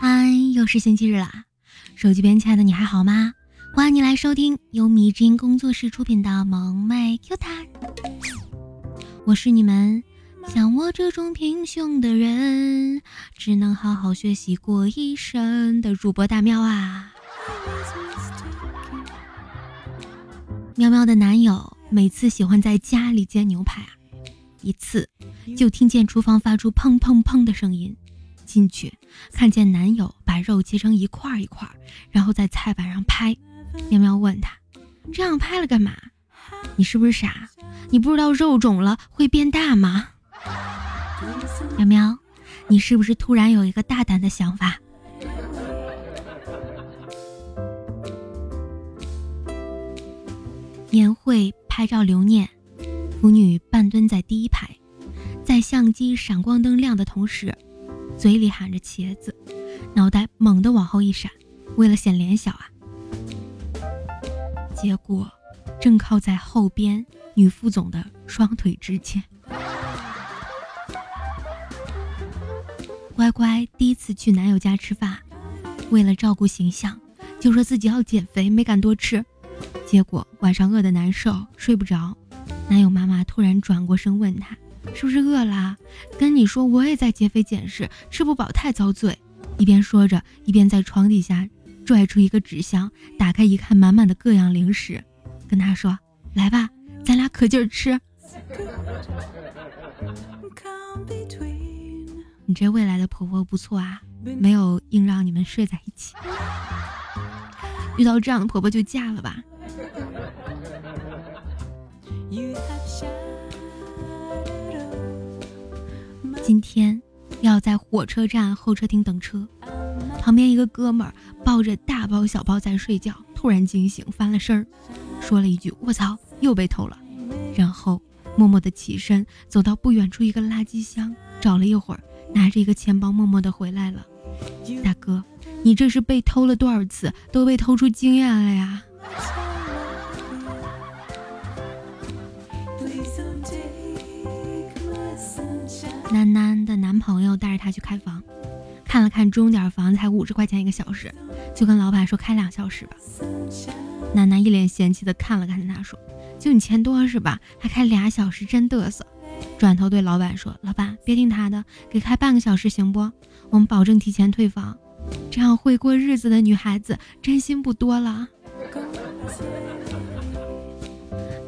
嗨，又是星期日啦！手机边亲爱的你还好吗？欢迎你来收听由迷之音工作室出品的《萌妹 Q 弹》，我是你们像我这种平胸的人，只能好好学习过一生的主播大喵啊！喵喵的男友每次喜欢在家里煎牛排啊，一次就听见厨房发出砰砰砰的声音，进去看见男友把肉切成一块一块，然后在菜板上拍。喵喵问他：“这样拍了干嘛？你是不是傻？你不知道肉肿了会变大吗？”喵喵，你是不是突然有一个大胆的想法？年会拍照留念，腐女半蹲在第一排，在相机闪光灯亮的同时，嘴里喊着茄子，脑袋猛地往后一闪，为了显脸小啊。结果正靠在后边女副总的双腿之间。乖乖第一次去男友家吃饭，为了照顾形象，就说自己要减肥，没敢多吃。结果晚上饿得难受，睡不着。男友妈妈突然转过身问他：“是不是饿了？”跟你说我也在减肥减食，吃不饱太遭罪。一边说着，一边在床底下拽出一个纸箱，打开一看，满满的各样零食，跟他说：“来吧，咱俩可劲儿吃。”你这未来的婆婆不错啊，没有硬让你们睡在一起。遇到这样的婆婆就嫁了吧。今天要在火车站候车厅等车，旁边一个哥们儿抱着大包小包在睡觉，突然惊醒，翻了身儿，说了一句：“我操，又被偷了。”然后默默的起身，走到不远处一个垃圾箱，找了一会儿，拿着一个钱包，默默的回来了。大哥，你这是被偷了多少次，都被偷出经验了呀？楠楠的男朋友带着她去开房，看了看钟点房才五十块钱一个小时，就跟老板说开两小时吧。楠楠一脸嫌弃的看了看他，说：“就你钱多是吧？还开俩小时，真嘚瑟。”转头对老板说：“老板，别听他的，给开半个小时行不？我们保证提前退房。这样会过日子的女孩子真心不多了。”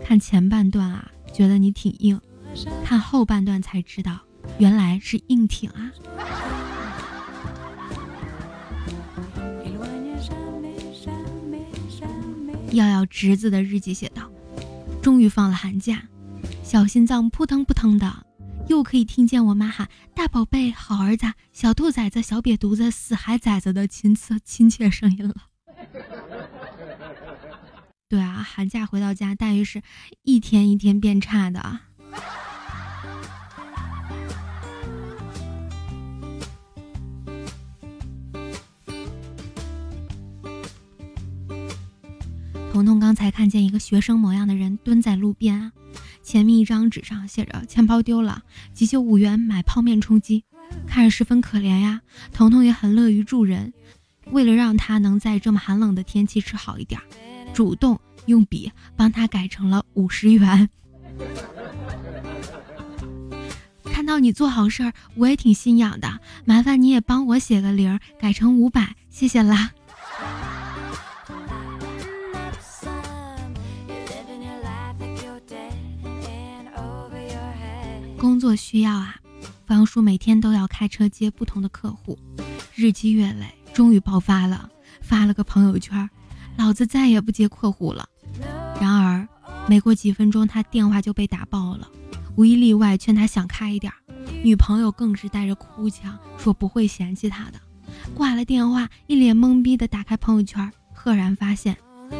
看前半段啊，觉得你挺硬；看后半段才知道，原来是硬挺啊。瑶瑶侄子的日记写道：“终于放了寒假。”小心脏扑腾扑腾的，又可以听见我妈喊“大宝贝，好儿子，小兔崽子，小瘪犊子，死孩崽子”的亲切亲切声音了。对啊，寒假回到家，待遇是一天一天变差的。才看见一个学生模样的人蹲在路边啊。前面一张纸上写着：“钱包丢了，急救五元买泡面充饥。”看着十分可怜呀。彤彤也很乐于助人，为了让他能在这么寒冷的天气吃好一点，主动用笔帮他改成了五十元。看到你做好事儿，我也挺心痒的，麻烦你也帮我写个零，改成五百，谢谢啦。工作需要啊，方叔每天都要开车接不同的客户，日积月累，终于爆发了，发了个朋友圈：“老子再也不接客户了。”然而，没过几分钟，他电话就被打爆了，无一例外劝他想开一点。女朋友更是带着哭腔说不会嫌弃他的。挂了电话，一脸懵逼的打开朋友圈，赫然发现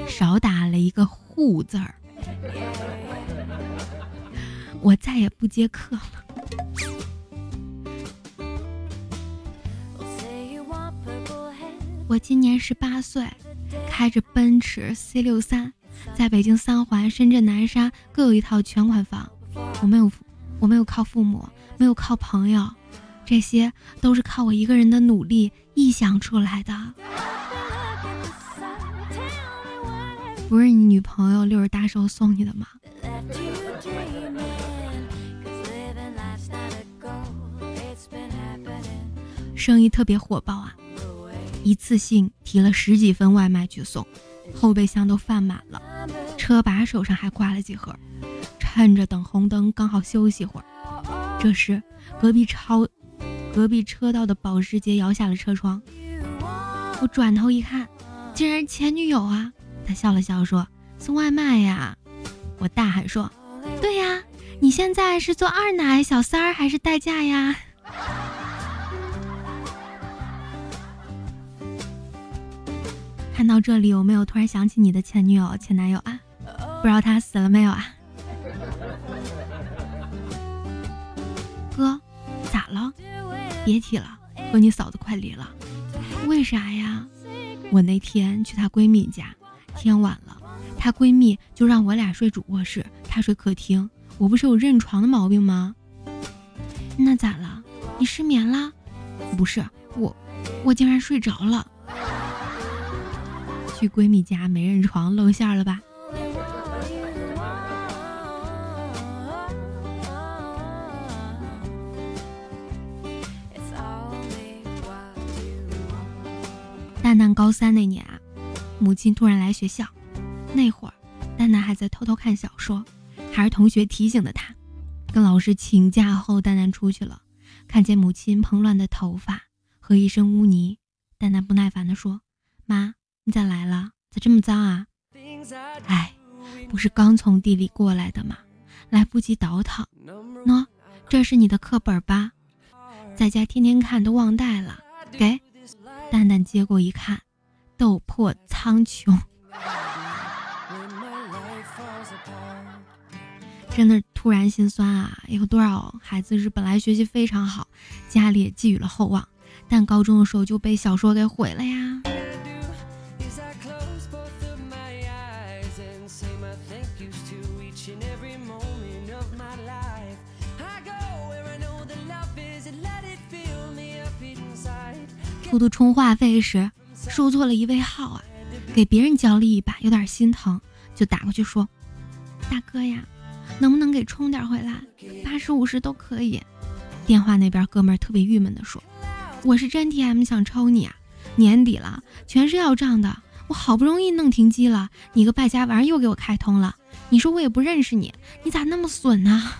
少打了一个“户”字儿。我再也不接客了。我今年十八岁，开着奔驰 C 六三，在北京三环、深圳南沙各有一套全款房。我没有，我没有靠父母，没有靠朋友，这些都是靠我一个人的努力臆想出来的。不是你女朋友六十大寿送你的吗？生意特别火爆啊！一次性提了十几份外卖去送，后备箱都放满了，车把手上还挂了几盒。趁着等红灯，刚好休息会儿。这时，隔壁超，隔壁车道的保时捷摇下了车窗。我转头一看，竟然前女友啊！他笑了笑说：“送外卖呀。”我大喊说：“对呀，你现在是做二奶、小三儿还是代驾呀？”看到这里，有没有突然想起你的前女友、前男友啊？不知道他死了没有啊？哥，咋了？别提了，和你嫂子快离了。为啥呀？我那天去她闺蜜家，天晚了，她闺蜜就让我俩睡主卧室，她睡客厅。我不是有认床的毛病吗？那咋了？你失眠了？不是，我，我竟然睡着了。去闺蜜家没人床露馅了吧？蛋蛋高三那年啊，母亲突然来学校，那会儿蛋蛋还在偷偷看小说，还是同学提醒的他。跟老师请假后，蛋蛋出去了，看见母亲蓬乱的头发和一身污泥，蛋蛋不耐烦地说：“妈。”你咋来了？咋这么脏啊？哎，不是刚从地里过来的吗？来不及倒腾。喏，这是你的课本吧？在家天天看都忘带了。给，蛋蛋接过一看，斗破苍穹。真的突然心酸啊！有多少孩子是本来学习非常好，家里也寄予了厚望，但高中的时候就被小说给毁了呀？偷偷充话费时输错了一位号啊，给别人交了一把，有点心疼，就打过去说：“大哥呀，能不能给充点回来？八十五十都可以。”电话那边哥们特别郁闷的说：“我是真 TM 想抽你啊，年底了全是要账的，我好不容易弄停机了，你个败家玩意又给我开通了，你说我也不认识你，你咋那么损呢？”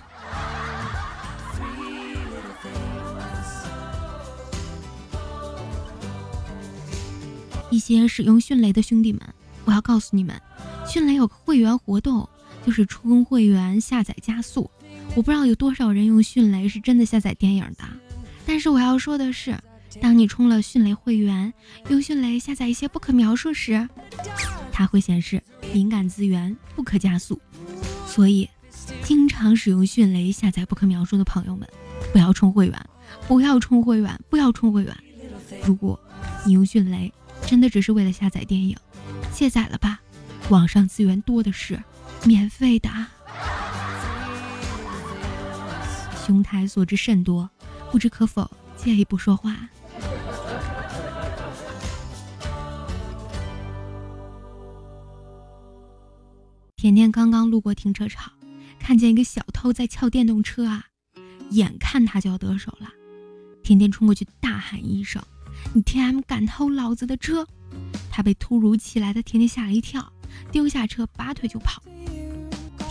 些使用迅雷的兄弟们，我要告诉你们，迅雷有个会员活动，就是充会员下载加速。我不知道有多少人用迅雷是真的下载电影的，但是我要说的是，当你充了迅雷会员，用迅雷下载一些不可描述时，它会显示敏感资源不可加速。所以，经常使用迅雷下载不可描述的朋友们，不要充会员，不要充会员，不要充会员。如果你用迅雷，真的只是为了下载电影，卸载了吧，网上资源多的是，免费的。兄台所知甚多，不知可否借一步说话？甜甜刚刚路过停车场，看见一个小偷在撬电动车啊，眼看他就要得手了，甜甜冲过去大喊一声。你 T M 敢偷老子的车？他被突如其来的甜甜吓了一跳，丢下车拔腿就跑。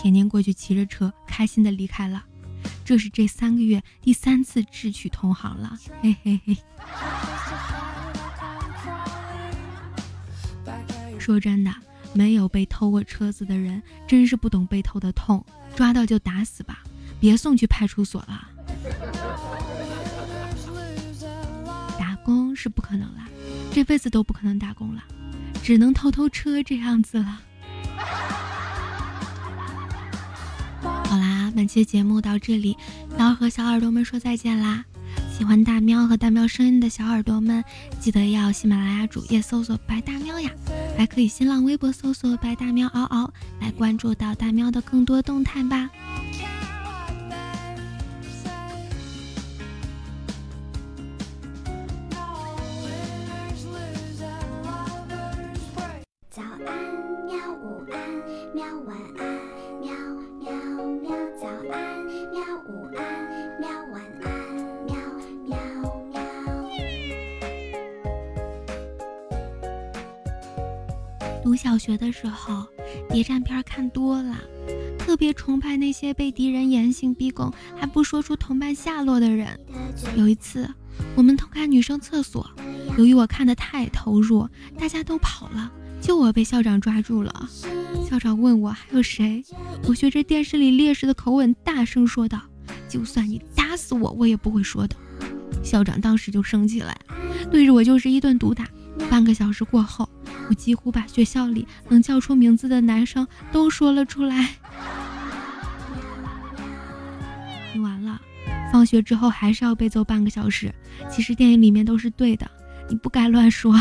甜甜过去骑着车，开心的离开了。这是这三个月第三次智取同行了，嘿嘿嘿。说真的，没有被偷过车子的人，真是不懂被偷的痛。抓到就打死吧，别送去派出所了。是不可能了，这辈子都不可能打工了，只能偷偷车这样子了。好啦，本期节目到这里，要和小耳朵们说再见啦！喜欢大喵和大喵声音的小耳朵们，记得要喜马拉雅主页搜索“白大喵”呀。还可以新浪微博搜索“白大喵嗷嗷”来关注到大喵的更多动态吧。读小学的时候，谍战片看多了，特别崇拜那些被敌人严刑逼供还不说出同伴下落的人。有一次，我们偷看女生厕所，由于我看的太投入，大家都跑了，就我被校长抓住了。校长问我还有谁，我学着电视里烈士的口吻大声说道：“就算你打死我，我也不会说的。”校长当时就生气了，对着我就是一顿毒打。半个小时过后。我几乎把学校里能叫出名字的男生都说了出来。你完了，放学之后还是要被揍半个小时。其实电影里面都是对的，你不该乱说。